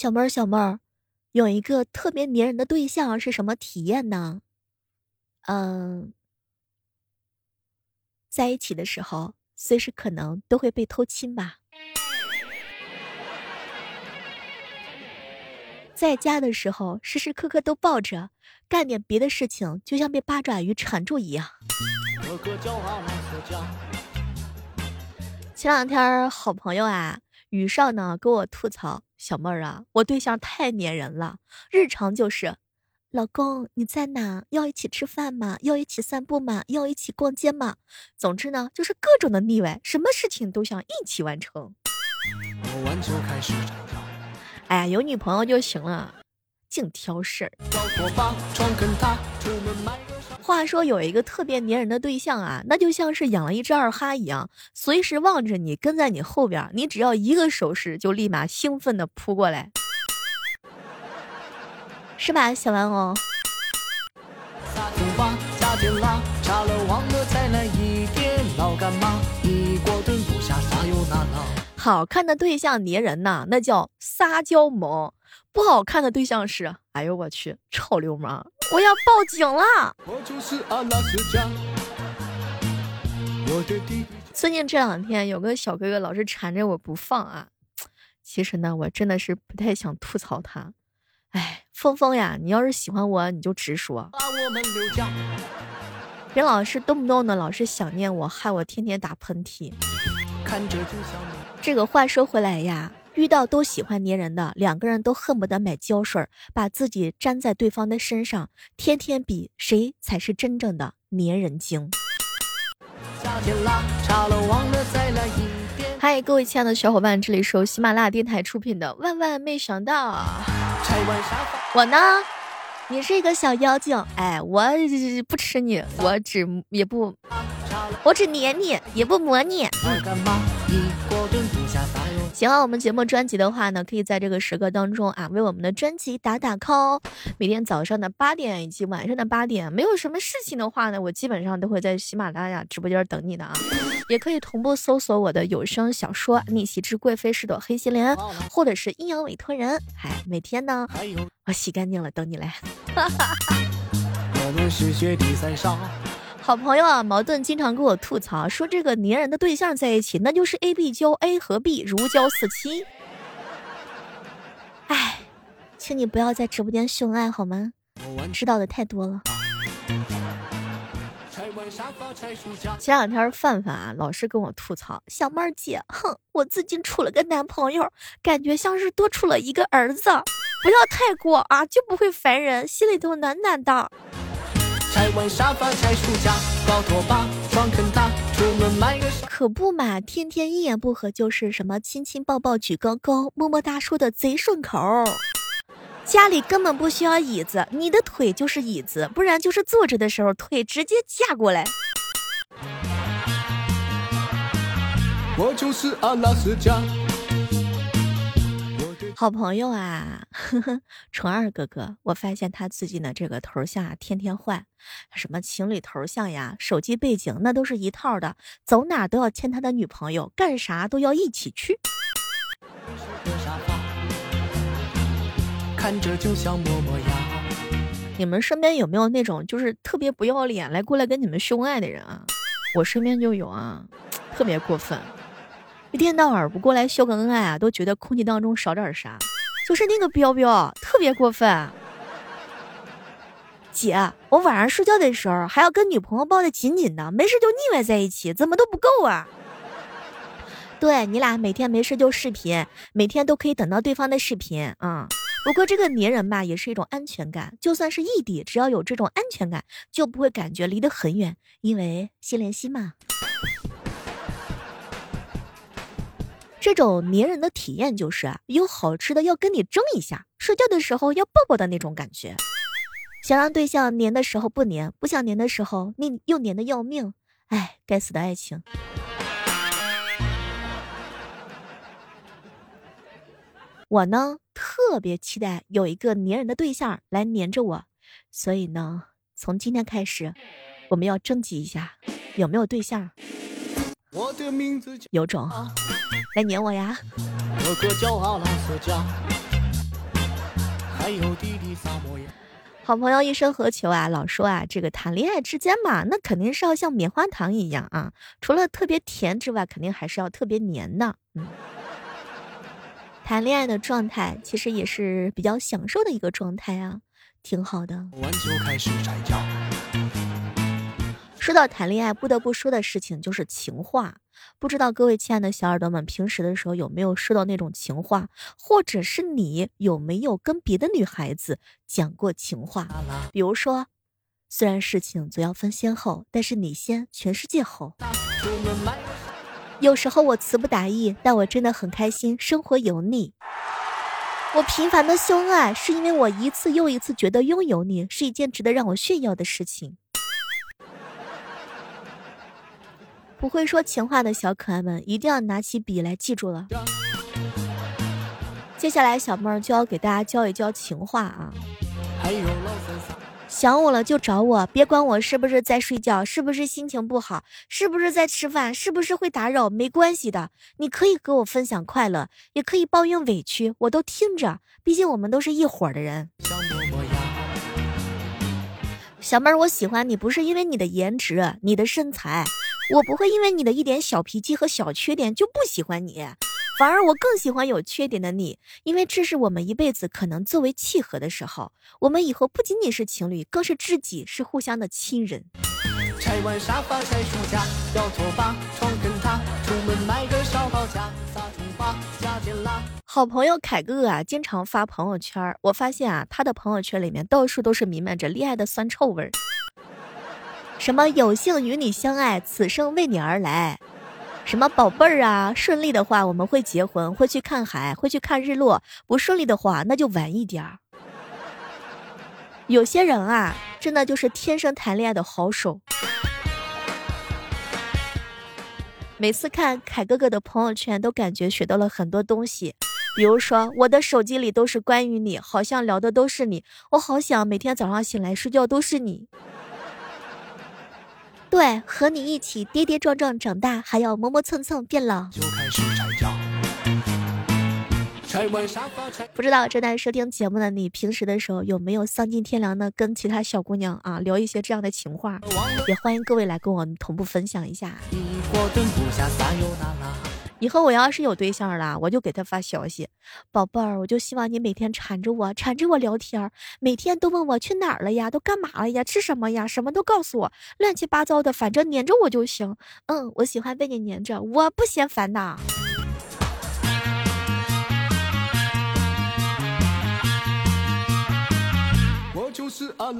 小妹儿，小妹儿，有一个特别粘人的对象是什么体验呢？嗯，在一起的时候，随时可能都会被偷亲吧。在家的时候，时时刻刻都抱着，干点别的事情就像被八爪鱼缠住一样。前两天，好朋友啊，雨少呢跟我吐槽：“小妹儿啊，我对象太粘人了，日常就是，老公你在哪？要一起吃饭吗？要一起散步吗？要一起逛街吗？总之呢，就是各种的腻歪，什么事情都想一起完成。”哎呀，有女朋友就行了，净挑事儿。话说有一个特别粘人的对象啊，那就像是养了一只二哈一样，随时望着你，跟在你后边，你只要一个手势，就立马兴奋的扑过来，是吧，小玩偶？好看的对象粘人呐，那叫撒娇萌；不好看的对象是，哎呦我去，臭流氓！我要报警了。最近这两天有个小哥哥老是缠着我不放啊，其实呢，我真的是不太想吐槽他。哎，峰峰呀，你要是喜欢我，你就直说。别老是动不动的老是想念我，害我天天打喷嚏。看着就像这个话说回来呀，遇到都喜欢粘人的两个人都恨不得买胶水，把自己粘在对方的身上，天天比谁才是真正的粘人精。嗨，各位亲爱的小伙伴，这里是由喜马拉雅电台出品的《万万没想到》。我呢，你是一个小妖精，哎，我不吃你，我只也不，我只粘你，也不磨你。喜欢我们节目专辑的话呢，可以在这个时刻当中啊，为我们的专辑打打 call。每天早上的八点以及晚上的八点，没有什么事情的话呢，我基本上都会在喜马拉雅直播间等你的啊。也可以同步搜索我的有声小说《逆袭之贵妃是朵黑心莲》，或者是阴阳委托人。哎，每天呢，我洗干净了等你来。我们是雪地三少。好朋友啊，矛盾经常跟我吐槽说，这个粘人的对象在一起，那就是 A B 交 A 和 B 如胶似漆。哎，请你不要在直播间秀恩爱好吗？知道的太多了。前两天范范啊，老是跟我吐槽，小妹儿姐，哼，我最近处了个男朋友，感觉像是多出了一个儿子。不要太过啊，就不会烦人，心里头暖暖的。拆完沙发，拆书架，搞拖把，床坑大，出门买个可不嘛，天天一言不合就是什么亲亲抱抱举高高，么么哒说的贼顺口。家里根本不需要椅子，你的腿就是椅子，不然就是坐着的时候腿直接架过来。我就是阿拉斯加。好朋友啊，纯二哥哥，我发现他最近的这个头像天天换，什么情侣头像呀、手机背景，那都是一套的，走哪都要牵他的女朋友，干啥都要一起去。看着就像。你们身边有没有那种就是特别不要脸来过来跟你们秀恩爱的人啊？我身边就有啊，特别过分。一天到晚不过来秀个恩爱啊，都觉得空气当中少点啥。就是那个彪彪特别过分。姐，我晚上睡觉的时候还要跟女朋友抱得紧紧的，没事就腻歪在一起，怎么都不够啊？对你俩每天没事就视频，每天都可以等到对方的视频啊。不过这个粘人吧，也是一种安全感，就算是异地，只要有这种安全感，就不会感觉离得很远，因为心连心嘛。这种粘人的体验就是啊，有好吃的要跟你争一下，睡觉的时候要抱抱的那种感觉。想让对象粘的时候不粘，不想粘的时候你又粘的要命。哎，该死的爱情。我呢特别期待有一个粘人的对象来粘着我，所以呢，从今天开始，我们要征集一下有没有对象。我的名字有种。来粘我呀！好朋友一生何求啊？老说啊，这个谈恋爱之间嘛，那肯定是要像棉花糖一样啊，除了特别甜之外，肯定还是要特别黏的。嗯，谈恋爱的状态其实也是比较享受的一个状态啊，挺好的。说到谈恋爱，不得不说的事情就是情话。不知道各位亲爱的小耳朵们，平时的时候有没有说到那种情话，或者是你有没有跟别的女孩子讲过情话？比如说，虽然事情总要分先后，但是你先，全世界后。有时候我词不达意，但我真的很开心，生活有你。我频繁的秀恩爱，是因为我一次又一次觉得拥有你是一件值得让我炫耀的事情。不会说情话的小可爱们，一定要拿起笔来记住了。接下来，小妹儿就要给大家教一教情话啊。想我了就找我，别管我是不是在睡觉，是不是心情不好，是不是在吃饭，是不是会打扰，没关系的。你可以和我分享快乐，也可以抱怨委屈，我都听着。毕竟我们都是一伙的人。小妹儿，我喜欢你，不是因为你的颜值，你的身材。我不会因为你的一点小脾气和小缺点就不喜欢你，反而我更喜欢有缺点的你，因为这是我们一辈子可能最为契合的时候。我们以后不仅仅是情侣，更是知己，是互相的亲人。拆完沙发拆书架，要拖把床跟他，出门买个烧烤架，撒葱花加点辣。好朋友凯哥哥啊，经常发朋友圈，我发现啊，他的朋友圈里面到处都是弥漫着恋爱的酸臭味儿。什么有幸与你相爱，此生为你而来。什么宝贝儿啊，顺利的话我们会结婚，会去看海，会去看日落。不顺利的话，那就晚一点儿。有些人啊，真的就是天生谈恋爱的好手。每次看凯哥哥的朋友圈，都感觉学到了很多东西。比如说，我的手机里都是关于你，好像聊的都是你。我好想每天早上醒来睡觉都是你。对，和你一起跌跌撞撞长大，还要磨磨蹭蹭变老。不知道正在收听节目的你，平时的时候有没有丧尽天良的跟其他小姑娘啊聊一些这样的情话？也欢迎各位来跟我们同步分享一下。以后我要是有对象了，我就给他发消息，宝贝儿，我就希望你每天缠着我，缠着我聊天，每天都问我去哪儿了呀，都干嘛了呀，吃什么呀，什么都告诉我，乱七八糟的，反正黏着我就行。嗯，我喜欢被你黏着，我不嫌烦的。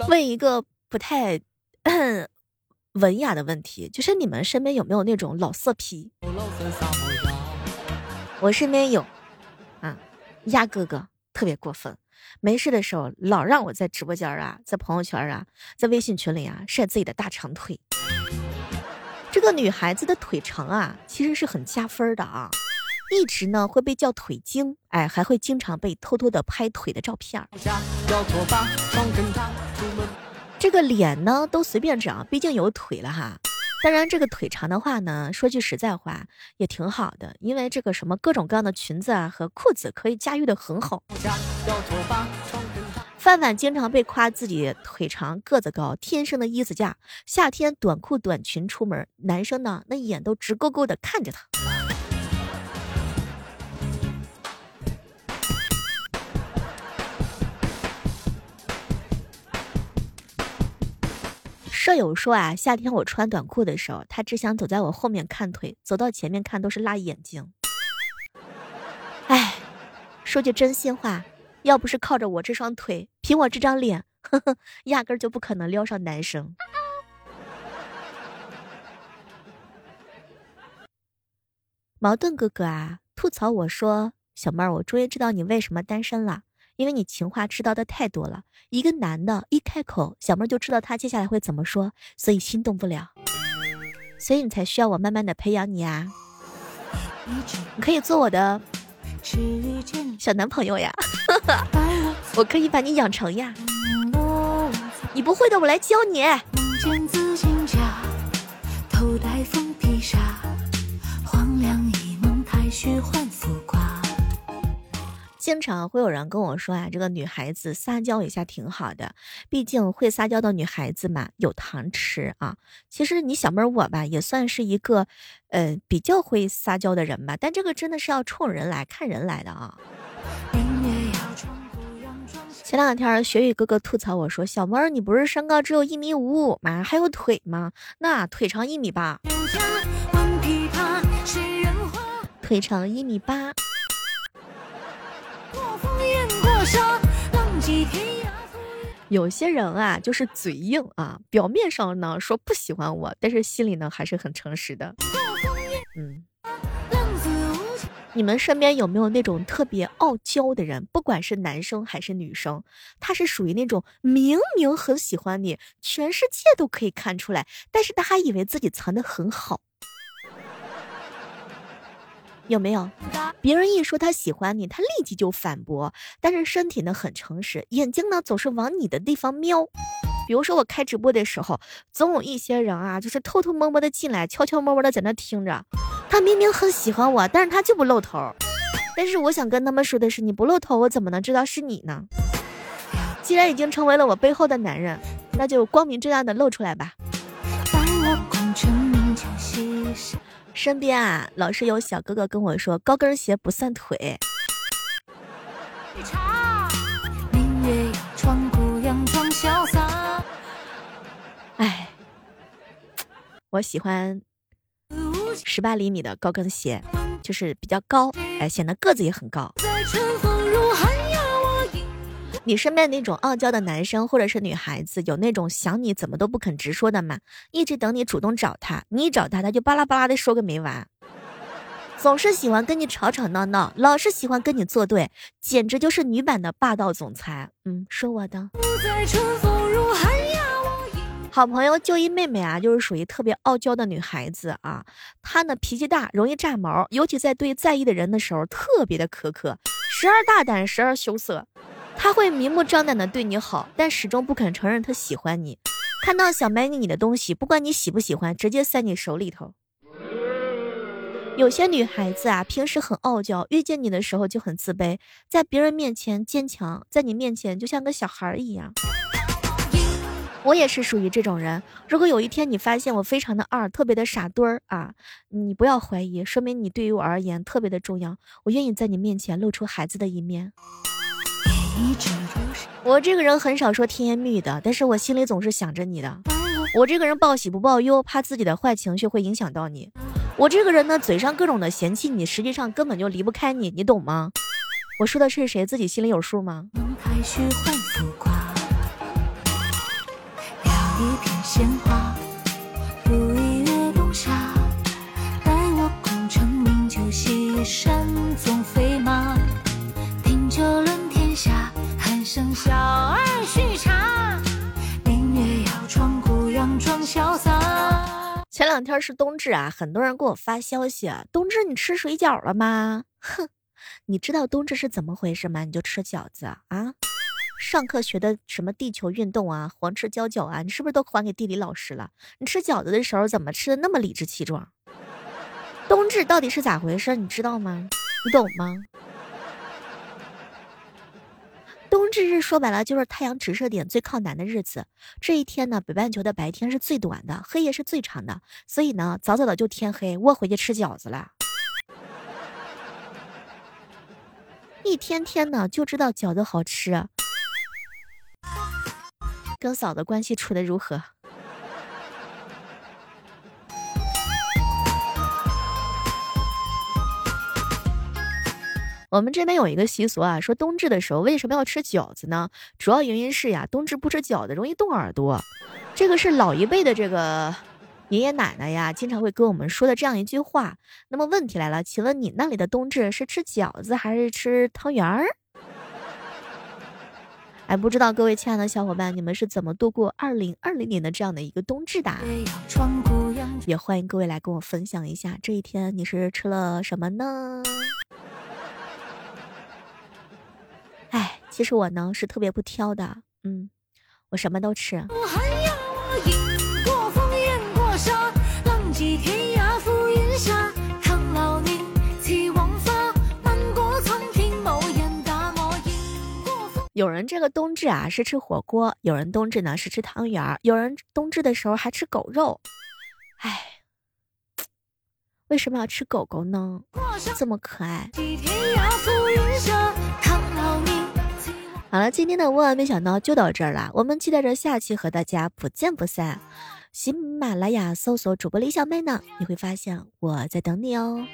问一个不太文雅的问题，就是你们身边有没有那种老色批？我身边有，啊，鸭哥哥特别过分，没事的时候老让我在直播间啊，在朋友圈啊，在微信群里啊晒自己的大长腿。这个女孩子的腿长啊，其实是很加分的啊，一直呢会被叫腿精，哎，还会经常被偷偷的拍腿的照片。这个脸呢都随便长，毕竟有腿了哈。当然，这个腿长的话呢，说句实在话也挺好的，因为这个什么各种各样的裙子啊和裤子可以驾驭的很好。范范经常被夸自己腿长个子高，天生的衣子架，夏天短裤短裙出门，男生呢那眼都直勾勾的看着他。舍友说啊，夏天我穿短裤的时候，他只想走在我后面看腿，走到前面看都是辣眼睛。哎，说句真心话，要不是靠着我这双腿，凭我这张脸，呵呵，压根就不可能撩上男生。矛盾哥哥啊，吐槽我说，小妹儿，我终于知道你为什么单身了。因为你情话知道的太多了，一个男的一开口，小妹就知道他接下来会怎么说，所以心动不了，所以你才需要我慢慢的培养你啊，你可以做我的小男朋友呀，我可以把你养成呀，你不会的我来教你。经常会有人跟我说呀，这个女孩子撒娇一下挺好的，毕竟会撒娇的女孩子嘛，有糖吃啊。其实你小妹儿我吧，也算是一个，呃，比较会撒娇的人吧。但这个真的是要冲人来看人来的啊。前两天学语哥哥吐槽我说：“小妹儿，你不是身高只有一米五五吗？还有腿吗？那腿长一米八。”腿长一米八。有些人啊，就是嘴硬啊，表面上呢说不喜欢我，但是心里呢还是很诚实的。嗯，你们身边有没有那种特别傲娇的人？不管是男生还是女生，他是属于那种明明很喜欢你，全世界都可以看出来，但是他还以为自己藏得很好。有没有？别人一说他喜欢你，他立即就反驳，但是身体呢很诚实，眼睛呢总是往你的地方瞄。比如说我开直播的时候，总有一些人啊，就是偷偷摸摸的进来，悄悄摸摸的在那听着。他明明很喜欢我，但是他就不露头。但是我想跟他们说的是，你不露头，我怎么能知道是你呢？既然已经成为了我背后的男人，那就光明正大的露出来吧。身边啊，老是有小哥哥跟我说，高跟鞋不算腿。哎，我喜欢十八厘米的高跟鞋，就是比较高，哎，显得个子也很高。在春风如海你身边那种傲娇的男生或者是女孩子，有那种想你怎么都不肯直说的吗？一直等你主动找他，你一找他，他就巴拉巴拉的说个没完，总是喜欢跟你吵吵闹闹，老是喜欢跟你作对，简直就是女版的霸道总裁。嗯，说我的。好朋友就一妹妹啊，就是属于特别傲娇的女孩子啊，她呢脾气大，容易炸毛，尤其在对在意的人的时候特别的苛刻，时而大胆，时而羞涩。他会明目张胆的对你好，但始终不肯承认他喜欢你。看到想买你你的东西，不管你喜不喜欢，直接塞你手里头。有些女孩子啊，平时很傲娇，遇见你的时候就很自卑，在别人面前坚强，在你面前就像个小孩一样。我也是属于这种人。如果有一天你发现我非常的二，特别的傻墩儿啊，你不要怀疑，说明你对于我而言特别的重要。我愿意在你面前露出孩子的一面。我这个人很少说甜言蜜语的，但是我心里总是想着你的。我这个人报喜不报忧，怕自己的坏情绪会影响到你。我这个人呢，嘴上各种的嫌弃你，实际上根本就离不开你，你懂吗？我说的是谁，自己心里有数吗？小两天是冬至啊，很多人给我发消息，冬至你吃水饺了吗？哼，你知道冬至是怎么回事吗？你就吃饺子啊？上课学的什么地球运动啊，黄吃胶饺啊，你是不是都还给地理老师了？你吃饺子的时候怎么吃的那么理直气壮？冬至到底是咋回事？你知道吗？你懂吗？冬至日说白了就是太阳直射点最靠南的日子。这一天呢，北半球的白天是最短的，黑夜是最长的，所以呢，早早的就天黑，我回去吃饺子了。一天天呢就知道饺子好吃。跟嫂子关系处的如何？我们这边有一个习俗啊，说冬至的时候为什么要吃饺子呢？主要原因是呀，冬至不吃饺子容易冻耳朵。这个是老一辈的这个爷爷奶奶呀，经常会跟我们说的这样一句话。那么问题来了，请问你那里的冬至是吃饺子还是吃汤圆儿？哎，不知道各位亲爱的小伙伴，你们是怎么度过二零二零年的这样的一个冬至的？也欢迎各位来跟我分享一下，这一天你是吃了什么呢？其实我呢是特别不挑的，嗯，我什么都吃。有人这个冬至啊是吃火锅，有人冬至呢是吃汤圆儿，有人冬至的时候还吃狗肉。哎，为什么要吃狗狗呢？这么可爱。好了，今天的万万没想到就到这儿了，我们期待着下期和大家不见不散。喜马拉雅搜索主播李小妹呢，你会发现我在等你哦。